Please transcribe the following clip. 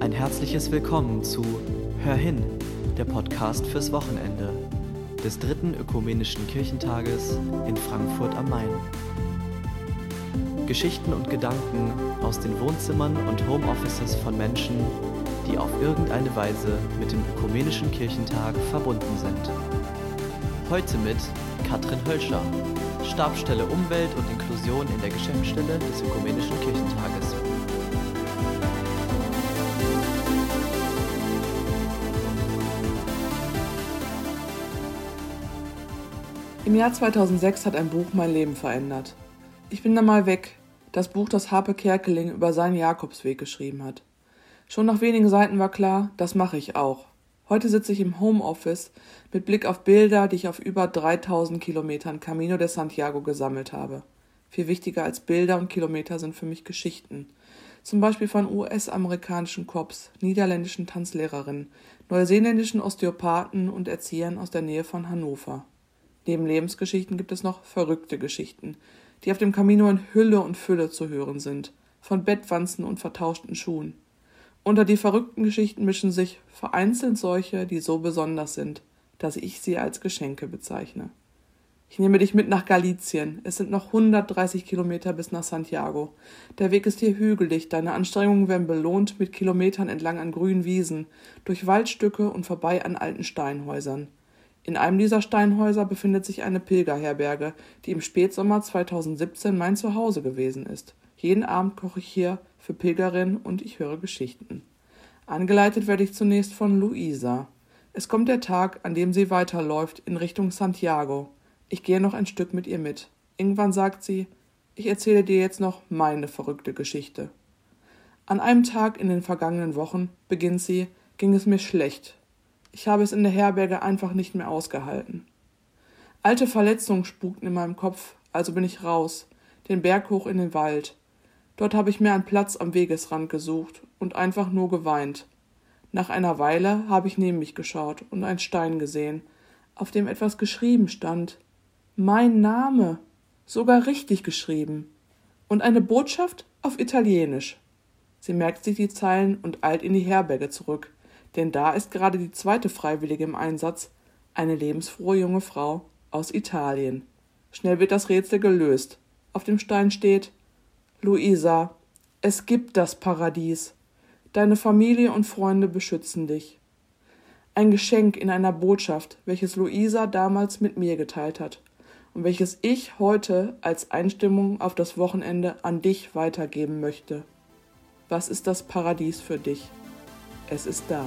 Ein herzliches Willkommen zu Hör hin, der Podcast fürs Wochenende des dritten ökumenischen Kirchentages in Frankfurt am Main. Geschichten und Gedanken aus den Wohnzimmern und Homeoffices von Menschen, die auf irgendeine Weise mit dem ökumenischen Kirchentag verbunden sind. Heute mit Katrin Hölscher, Stabstelle Umwelt und Inklusion in der Geschäftsstelle des ökumenischen Kirchentages. Im Jahr 2006 hat ein Buch mein Leben verändert. Ich bin dann mal weg. Das Buch, das Harpe Kerkeling über seinen Jakobsweg geschrieben hat. Schon nach wenigen Seiten war klar, das mache ich auch. Heute sitze ich im Homeoffice mit Blick auf Bilder, die ich auf über 3000 Kilometern Camino de Santiago gesammelt habe. Viel wichtiger als Bilder und Kilometer sind für mich Geschichten. Zum Beispiel von US-amerikanischen Cops, niederländischen Tanzlehrerinnen, neuseeländischen Osteopathen und Erziehern aus der Nähe von Hannover. Neben Lebensgeschichten gibt es noch verrückte Geschichten, die auf dem Camino in Hülle und Fülle zu hören sind, von Bettwanzen und vertauschten Schuhen. Unter die verrückten Geschichten mischen sich vereinzelt solche, die so besonders sind, dass ich sie als Geschenke bezeichne. Ich nehme dich mit nach Galizien. Es sind noch 130 Kilometer bis nach Santiago. Der Weg ist hier hügelig. Deine Anstrengungen werden belohnt mit Kilometern entlang an grünen Wiesen, durch Waldstücke und vorbei an alten Steinhäusern. In einem dieser Steinhäuser befindet sich eine Pilgerherberge, die im Spätsommer 2017 mein Zuhause gewesen ist. Jeden Abend koche ich hier für Pilgerinnen und ich höre Geschichten. Angeleitet werde ich zunächst von Luisa. Es kommt der Tag, an dem sie weiterläuft in Richtung Santiago. Ich gehe noch ein Stück mit ihr mit. Irgendwann sagt sie, ich erzähle dir jetzt noch meine verrückte Geschichte. An einem Tag in den vergangenen Wochen, beginnt sie, ging es mir schlecht. Ich habe es in der Herberge einfach nicht mehr ausgehalten. Alte Verletzungen spukten in meinem Kopf, also bin ich raus, den Berg hoch in den Wald. Dort habe ich mir einen Platz am Wegesrand gesucht und einfach nur geweint. Nach einer Weile habe ich neben mich geschaut und einen Stein gesehen, auf dem etwas geschrieben stand. Mein Name. Sogar richtig geschrieben. Und eine Botschaft auf Italienisch. Sie merkt sich die Zeilen und eilt in die Herberge zurück, denn da ist gerade die zweite Freiwillige im Einsatz, eine lebensfrohe junge Frau aus Italien. Schnell wird das Rätsel gelöst. Auf dem Stein steht Luisa, es gibt das Paradies. Deine Familie und Freunde beschützen dich. Ein Geschenk in einer Botschaft, welches Luisa damals mit mir geteilt hat und welches ich heute als Einstimmung auf das Wochenende an dich weitergeben möchte. Was ist das Paradies für dich? Es ist da.